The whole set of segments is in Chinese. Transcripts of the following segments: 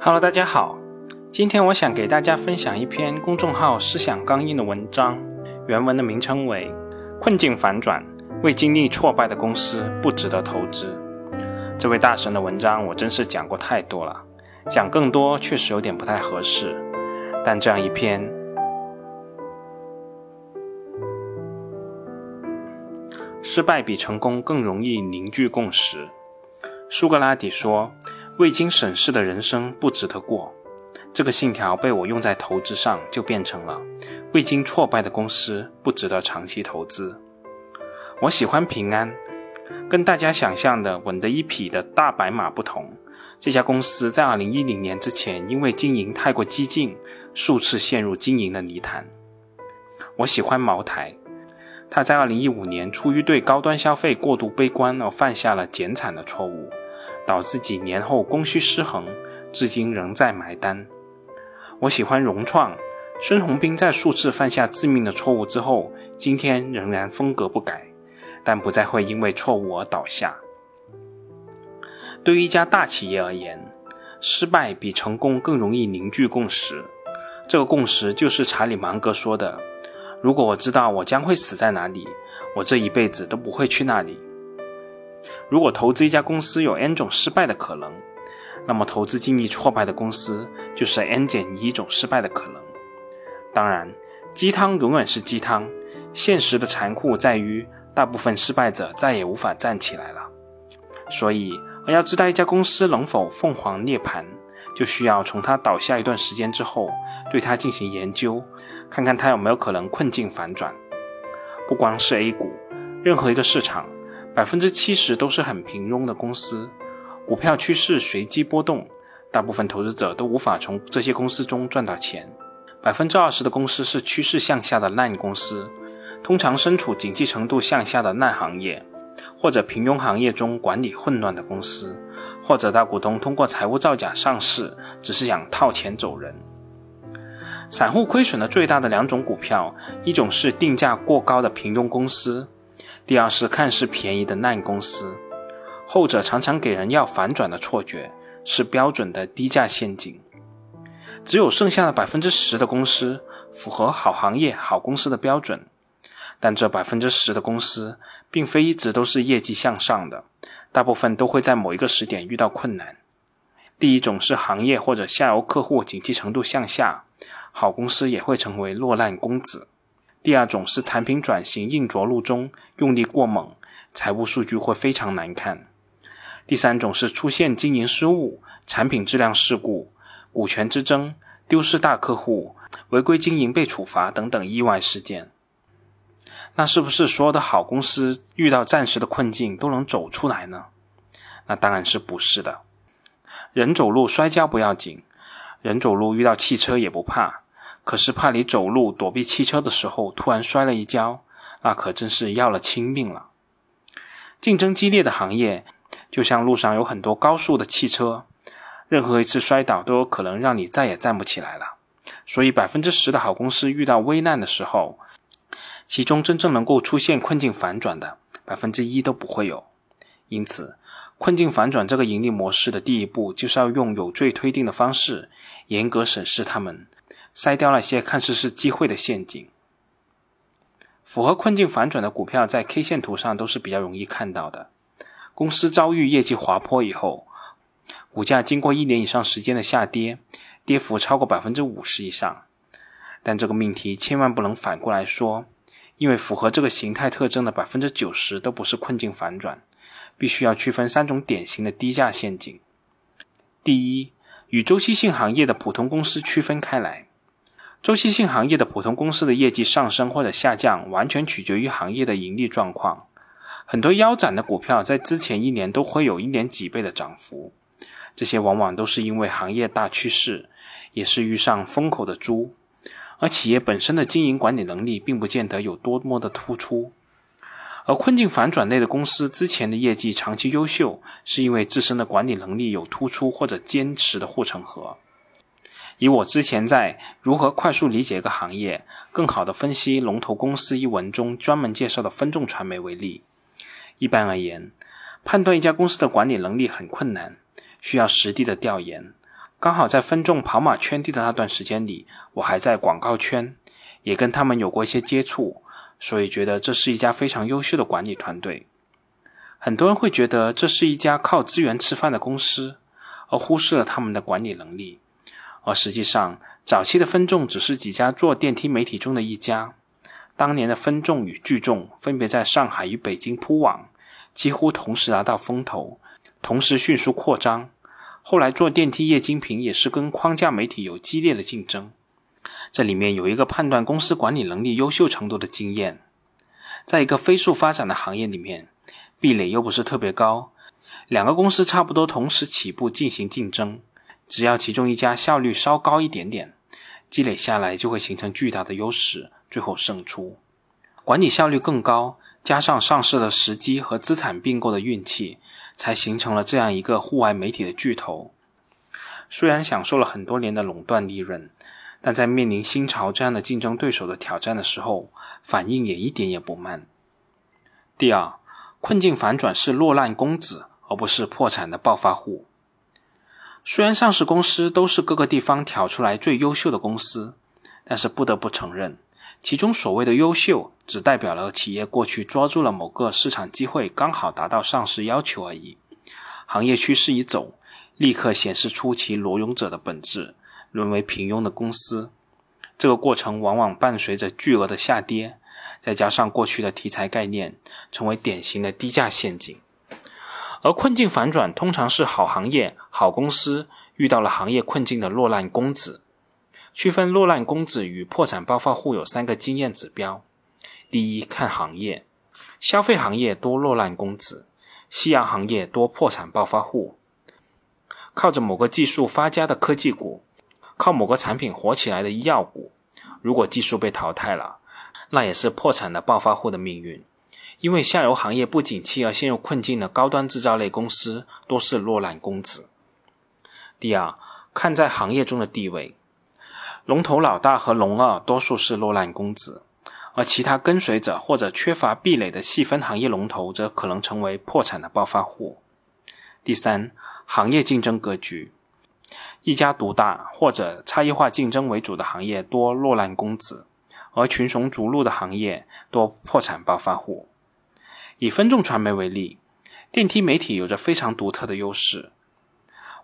Hello，大家好，今天我想给大家分享一篇公众号思想刚硬的文章，原文的名称为《困境反转，未经历挫败的公司不值得投资》。这位大神的文章我真是讲过太多了，讲更多确实有点不太合适，但这样一篇，失败比成功更容易凝聚共识。苏格拉底说：“未经审视的人生不值得过。”这个信条被我用在投资上，就变成了：“未经挫败的公司不值得长期投资。”我喜欢平安，跟大家想象的稳得一匹的大白马不同。这家公司在2010年之前，因为经营太过激进，数次陷入经营的泥潭。我喜欢茅台。他在2015年出于对高端消费过度悲观而犯下了减产的错误，导致几年后供需失衡，至今仍在埋单。我喜欢融创，孙宏斌在数次犯下致命的错误之后，今天仍然风格不改，但不再会因为错误而倒下。对于一家大企业而言，失败比成功更容易凝聚共识。这个共识就是查理芒格说的。如果我知道我将会死在哪里，我这一辈子都不会去那里。如果投资一家公司有 n 种失败的可能，那么投资经历挫败的公司就是 n 减一种失败的可能。当然，鸡汤永远是鸡汤，现实的残酷在于大部分失败者再也无法站起来了。所以，要知道一家公司能否凤凰涅槃。就需要从它倒下一段时间之后，对它进行研究，看看它有没有可能困境反转。不光是 A 股，任何一个市场，百分之七十都是很平庸的公司，股票趋势随机波动，大部分投资者都无法从这些公司中赚到钱。百分之二十的公司是趋势向下的烂公司，通常身处景气程度向下的烂行业。或者平庸行业中管理混乱的公司，或者大股东通过财务造假上市，只是想套钱走人。散户亏损的最大的两种股票，一种是定价过高的平庸公司，第二是看似便宜的烂公司。后者常常给人要反转的错觉，是标准的低价陷阱。只有剩下的百分之十的公司符合好行业、好公司的标准。但这百分之十的公司，并非一直都是业绩向上的，大部分都会在某一个时点遇到困难。第一种是行业或者下游客户景气程度向下，好公司也会成为落难公子。第二种是产品转型硬着陆中用力过猛，财务数据会非常难看。第三种是出现经营失误、产品质量事故、股权之争、丢失大客户、违规经营被处罚等等意外事件。那是不是所有的好公司遇到暂时的困境都能走出来呢？那当然是不是的。人走路摔跤不要紧，人走路遇到汽车也不怕，可是怕你走路躲避汽车的时候突然摔了一跤，那可真是要了亲命了。竞争激烈的行业，就像路上有很多高速的汽车，任何一次摔倒都有可能让你再也站不起来了。所以百分之十的好公司遇到危难的时候。其中真正能够出现困境反转的百分之一都不会有，因此，困境反转这个盈利模式的第一步就是要用有罪推定的方式严格审视它们，筛掉那些看似是机会的陷阱。符合困境反转的股票在 K 线图上都是比较容易看到的。公司遭遇业绩滑坡以后，股价经过一年以上时间的下跌，跌幅超过百分之五十以上。但这个命题千万不能反过来说。因为符合这个形态特征的百分之九十都不是困境反转，必须要区分三种典型的低价陷阱。第一，与周期性行业的普通公司区分开来。周期性行业的普通公司的业绩上升或者下降，完全取决于行业的盈利状况。很多腰斩的股票在之前一年都会有一年几倍的涨幅，这些往往都是因为行业大趋势，也是遇上风口的猪。而企业本身的经营管理能力并不见得有多么的突出，而困境反转类的公司之前的业绩长期优秀，是因为自身的管理能力有突出或者坚实的护城河。以我之前在《如何快速理解一个行业，更好的分析龙头公司》一文中专门介绍的分众传媒为例，一般而言，判断一家公司的管理能力很困难，需要实地的调研。刚好在分众跑马圈地的那段时间里，我还在广告圈，也跟他们有过一些接触，所以觉得这是一家非常优秀的管理团队。很多人会觉得这是一家靠资源吃饭的公司，而忽视了他们的管理能力。而实际上，早期的分众只是几家做电梯媒体中的一家。当年的分众与聚众分别在上海与北京铺网，几乎同时拿到风头，同时迅速扩张。后来做电梯液晶屏也是跟框架媒体有激烈的竞争，这里面有一个判断公司管理能力优秀程度的经验。在一个飞速发展的行业里面，壁垒又不是特别高，两个公司差不多同时起步进行竞争，只要其中一家效率稍高一点点，积累下来就会形成巨大的优势，最后胜出。管理效率更高，加上上市的时机和资产并购的运气。才形成了这样一个户外媒体的巨头。虽然享受了很多年的垄断利润，但在面临新潮这样的竞争对手的挑战的时候，反应也一点也不慢。第二，困境反转是落难公子，而不是破产的暴发户。虽然上市公司都是各个地方挑出来最优秀的公司，但是不得不承认。其中所谓的优秀，只代表了企业过去抓住了某个市场机会，刚好达到上市要求而已。行业趋势一走，立刻显示出其裸泳者的本质，沦为平庸的公司。这个过程往往伴随着巨额的下跌，再加上过去的题材概念，成为典型的低价陷阱。而困境反转，通常是好行业、好公司遇到了行业困境的落难公子。区分落难公子与破产暴发户有三个经验指标：第一，看行业，消费行业多落难公子，夕阳行业多破产暴发户。靠着某个技术发家的科技股，靠某个产品火起来的医药股，如果技术被淘汰了，那也是破产的暴发户的命运。因为下游行业不景气而陷入困境的高端制造类公司多是落难公子。第二，看在行业中的地位。龙头老大和龙二多数是落难公子，而其他跟随者或者缺乏壁垒的细分行业龙头则可能成为破产的暴发户。第三，行业竞争格局，一家独大或者差异化竞争为主的行业多落难公子，而群雄逐鹿的行业多破产暴发户。以分众传媒为例，电梯媒体有着非常独特的优势。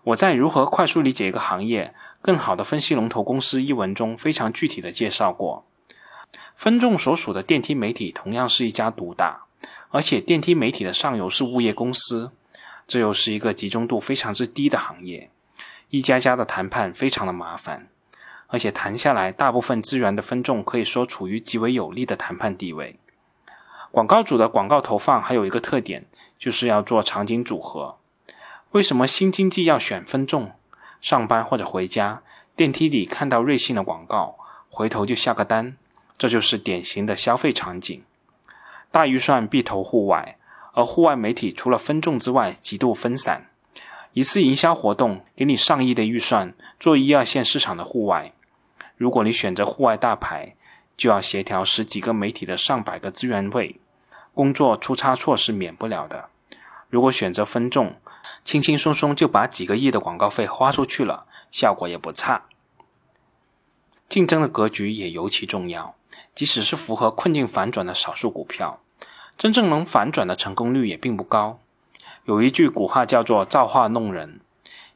我在如何快速理解一个行业、更好的分析龙头公司一文中非常具体的介绍过。分众所属的电梯媒体同样是一家独大，而且电梯媒体的上游是物业公司，这又是一个集中度非常之低的行业，一家家的谈判非常的麻烦，而且谈下来，大部分资源的分众可以说处于极为有利的谈判地位。广告主的广告投放还有一个特点，就是要做场景组合。为什么新经济要选分众？上班或者回家，电梯里看到瑞幸的广告，回头就下个单，这就是典型的消费场景。大预算必投户外，而户外媒体除了分众之外，极度分散。一次营销活动给你上亿的预算，做一二线市场的户外，如果你选择户外大牌，就要协调十几个媒体的上百个资源位，工作出差错是免不了的。如果选择分众，轻轻松松就把几个亿的广告费花出去了，效果也不差。竞争的格局也尤其重要，即使是符合困境反转的少数股票，真正能反转的成功率也并不高。有一句古话叫做“造化弄人”，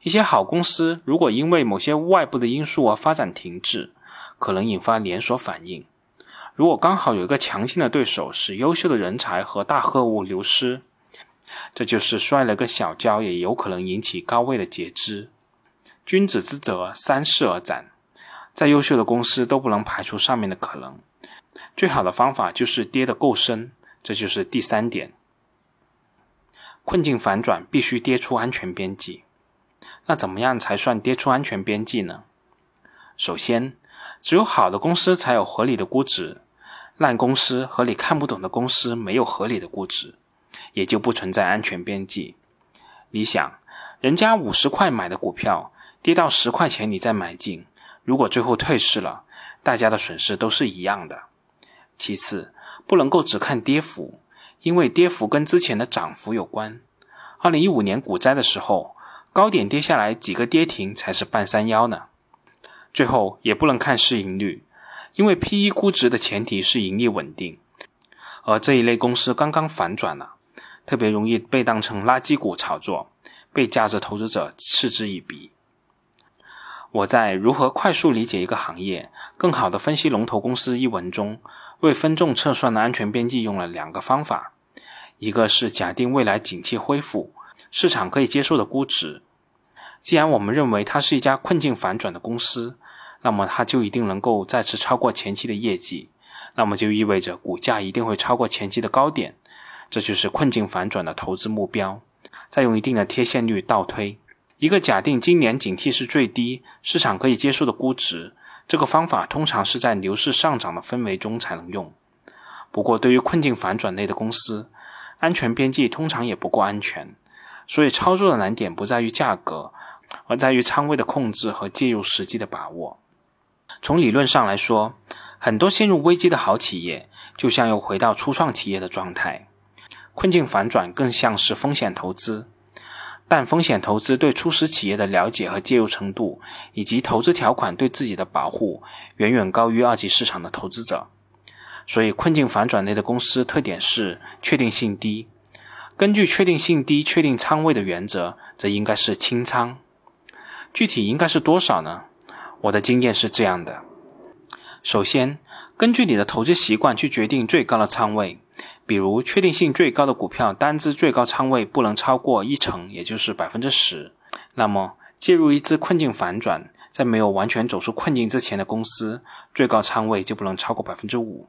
一些好公司如果因为某些外部的因素而发展停滞，可能引发连锁反应。如果刚好有一个强劲的对手，使优秀的人才和大客户流失。这就是摔了个小跤，也有可能引起高位的截肢。君子之泽，三世而斩。再优秀的公司都不能排除上面的可能。最好的方法就是跌得够深。这就是第三点。困境反转必须跌出安全边际。那怎么样才算跌出安全边际呢？首先，只有好的公司才有合理的估值，烂公司和你看不懂的公司没有合理的估值。也就不存在安全边际。你想，人家五十块买的股票，跌到十块钱你再买进，如果最后退市了，大家的损失都是一样的。其次，不能够只看跌幅，因为跌幅跟之前的涨幅有关。二零一五年股灾的时候，高点跌下来几个跌停才是半山腰呢。最后也不能看市盈率，因为 P/E 估值的前提是盈利稳定，而这一类公司刚刚反转了，特别容易被当成垃圾股炒作，被价值投资者嗤之以鼻。我在《如何快速理解一个行业，更好的分析龙头公司》一文中，为分众测算的安全边际用了两个方法，一个是假定未来景气恢复，市场可以接受的估值。既然我们认为它是一家困境反转的公司，那么它就一定能够再次超过前期的业绩，那么就意味着股价一定会超过前期的高点，这就是困境反转的投资目标。再用一定的贴现率倒推。一个假定今年景气是最低，市场可以接受的估值，这个方法通常是在牛市上涨的氛围中才能用。不过，对于困境反转类的公司，安全边际通常也不够安全，所以操作的难点不在于价格，而在于仓位的控制和介入时机的把握。从理论上来说，很多陷入危机的好企业，就像又回到初创企业的状态。困境反转更像是风险投资。但风险投资对初始企业的了解和介入程度，以及投资条款对自己的保护，远远高于二级市场的投资者。所以，困境反转类的公司特点是确定性低。根据确定性低确定仓位的原则，则应该是清仓。具体应该是多少呢？我的经验是这样的：首先，根据你的投资习惯去决定最高的仓位。比如，确定性最高的股票单只最高仓位不能超过一成，也就是百分之十。那么，介入一只困境反转，在没有完全走出困境之前的公司，最高仓位就不能超过百分之五。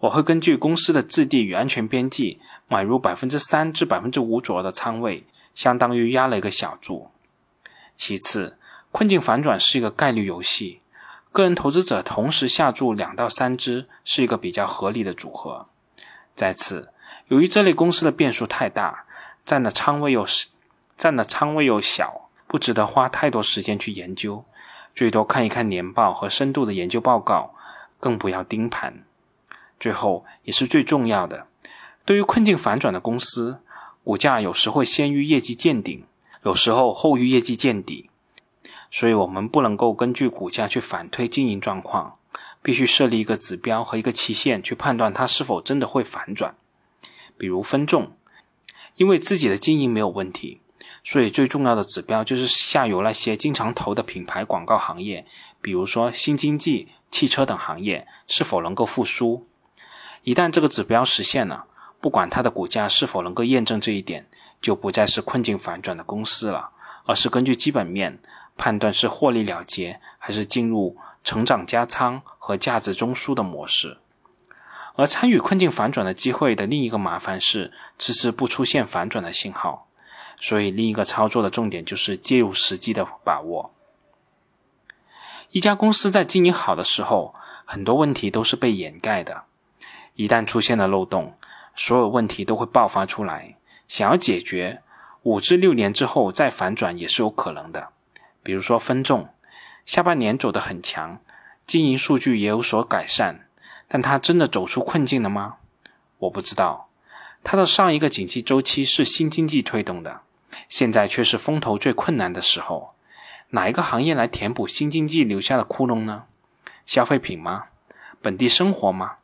我会根据公司的质地与安全边际，买入百分之三至百分之五左右的仓位，相当于压了一个小注。其次，困境反转是一个概率游戏，个人投资者同时下注两到三只，是一个比较合理的组合。再次，由于这类公司的变数太大，占的仓位又占的仓位又小，不值得花太多时间去研究，最多看一看年报和深度的研究报告，更不要盯盘。最后也是最重要的，对于困境反转的公司，股价有时会先于业绩见顶，有时候后于业绩见底，所以我们不能够根据股价去反推经营状况。必须设立一个指标和一个期限去判断它是否真的会反转。比如分众，因为自己的经营没有问题，所以最重要的指标就是下游那些经常投的品牌广告行业，比如说新经济、汽车等行业是否能够复苏。一旦这个指标实现了，不管它的股价是否能够验证这一点，就不再是困境反转的公司了，而是根据基本面判断是获利了结还是进入。成长加仓和价值中枢的模式，而参与困境反转的机会的另一个麻烦是迟迟不出现反转的信号，所以另一个操作的重点就是介入时机的把握。一家公司在经营好的时候，很多问题都是被掩盖的，一旦出现了漏洞，所有问题都会爆发出来。想要解决，五至六年之后再反转也是有可能的，比如说分众。下半年走得很强，经营数据也有所改善，但它真的走出困境了吗？我不知道。它的上一个景气周期是新经济推动的，现在却是风头最困难的时候。哪一个行业来填补新经济留下的窟窿呢？消费品吗？本地生活吗？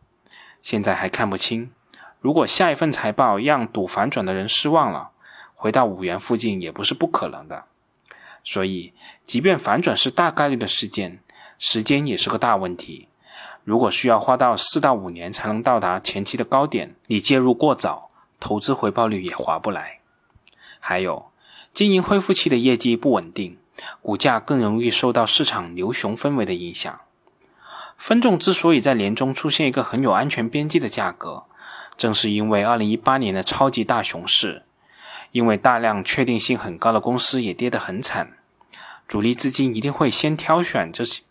现在还看不清。如果下一份财报让赌反转的人失望了，回到五元附近也不是不可能的。所以，即便反转是大概率的事件，时间也是个大问题。如果需要花到四到五年才能到达前期的高点，你介入过早，投资回报率也划不来。还有，经营恢复期的业绩不稳定，股价更容易受到市场牛熊氛围的影响。分众之所以在年中出现一个很有安全边际的价格，正是因为二零一八年的超级大熊市。因为大量确定性很高的公司也跌得很惨，主力资金一定会先挑选这些，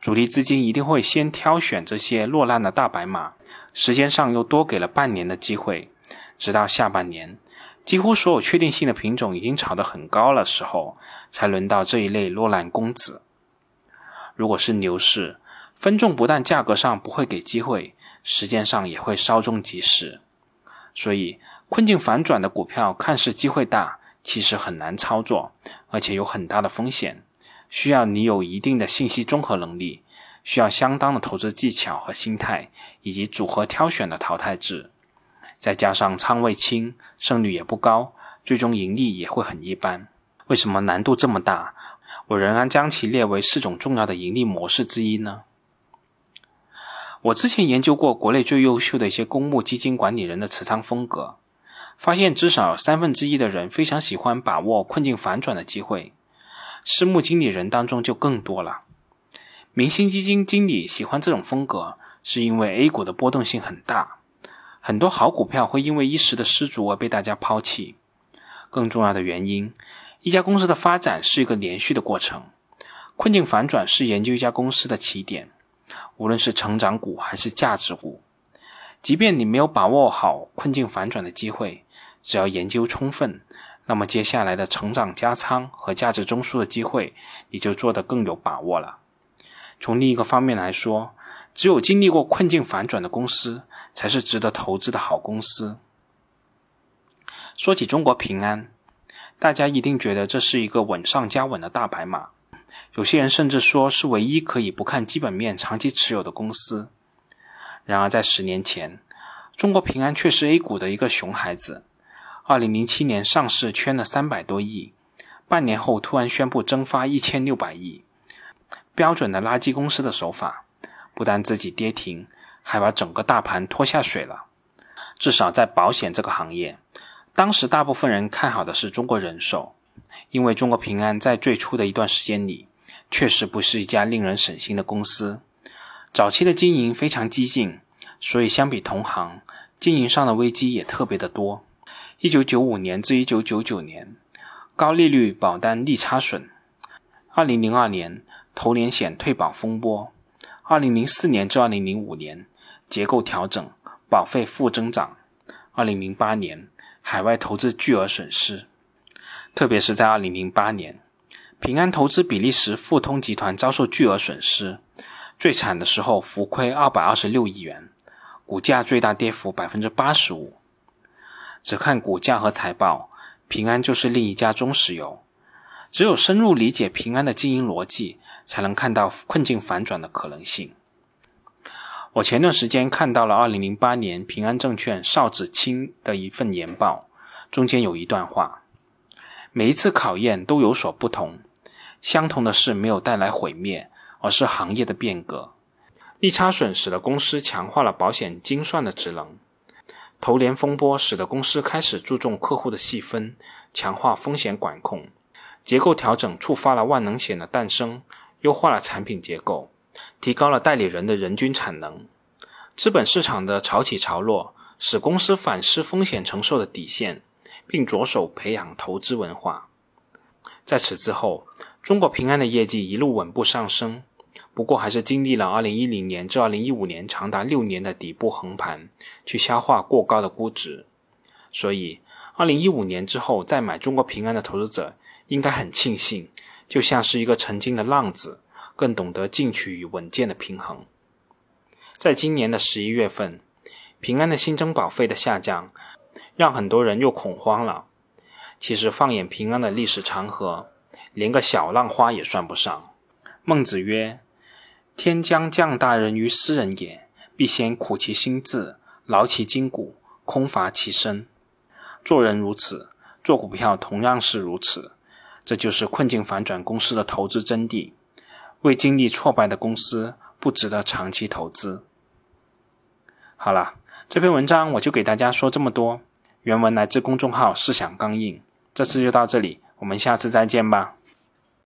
主力资金一定会先挑选这些落难的大白马，时间上又多给了半年的机会，直到下半年，几乎所有确定性的品种已经炒得很高了时候，才轮到这一类落难公子。如果是牛市，分众不但价格上不会给机会，时间上也会稍纵即逝。所以，困境反转的股票看似机会大，其实很难操作，而且有很大的风险，需要你有一定的信息综合能力，需要相当的投资技巧和心态，以及组合挑选的淘汰制，再加上仓位轻，胜率也不高，最终盈利也会很一般。为什么难度这么大？我仍然将其列为四种重要的盈利模式之一呢？我之前研究过国内最优秀的一些公募基金管理人的持仓风格，发现至少三分之一的人非常喜欢把握困境反转的机会，私募经理人当中就更多了。明星基金经理喜欢这种风格，是因为 A 股的波动性很大，很多好股票会因为一时的失足而被大家抛弃。更重要的原因。一家公司的发展是一个连续的过程，困境反转是研究一家公司的起点。无论是成长股还是价值股，即便你没有把握好困境反转的机会，只要研究充分，那么接下来的成长加仓和价值中枢的机会，你就做得更有把握了。从另一个方面来说，只有经历过困境反转的公司，才是值得投资的好公司。说起中国平安。大家一定觉得这是一个稳上加稳的大白马，有些人甚至说是唯一可以不看基本面长期持有的公司。然而，在十年前，中国平安却是 A 股的一个熊孩子。二零零七年上市圈了三百多亿，半年后突然宣布蒸发一千六百亿，标准的垃圾公司的手法，不但自己跌停，还把整个大盘拖下水了。至少在保险这个行业。当时大部分人看好的是中国人寿，因为中国平安在最初的一段时间里，确实不是一家令人省心的公司。早期的经营非常激进，所以相比同行，经营上的危机也特别的多。一九九五年至一九九九年，高利率保单利差损；二零零二年，投连险退保风波；二零零四年至二零零五年，结构调整，保费负增长；二零零八年。海外投资巨额损失，特别是在二零零八年，平安投资比利时富通集团遭受巨额损失，最惨的时候浮亏二百二十六亿元，股价最大跌幅百分之八十五。只看股价和财报，平安就是另一家中石油。只有深入理解平安的经营逻辑，才能看到困境反转的可能性。我前段时间看到了二零零八年平安证券邵子清的一份研报，中间有一段话：每一次考验都有所不同，相同的是没有带来毁灭，而是行业的变革。利差损使得公司强化了保险精算的职能，投连风波使得公司开始注重客户的细分，强化风险管控，结构调整触发了万能险的诞生，优化了产品结构。提高了代理人的人均产能，资本市场的潮起潮落使公司反思风险承受的底线，并着手培养投资文化。在此之后，中国平安的业绩一路稳步上升，不过还是经历了2010年至2015年长达六年的底部横盘，去消化过高的估值。所以，2015年之后再买中国平安的投资者应该很庆幸，就像是一个曾经的浪子。更懂得进取与稳健的平衡。在今年的十一月份，平安的新增保费的下降，让很多人又恐慌了。其实放眼平安的历史长河，连个小浪花也算不上。孟子曰：“天将降大任于斯人也，必先苦其心志，劳其筋骨，空乏其身。”做人如此，做股票同样是如此。这就是困境反转公司的投资真谛。未经历挫败的公司不值得长期投资。好了，这篇文章我就给大家说这么多。原文来自公众号“思想刚硬”。这次就到这里，我们下次再见吧。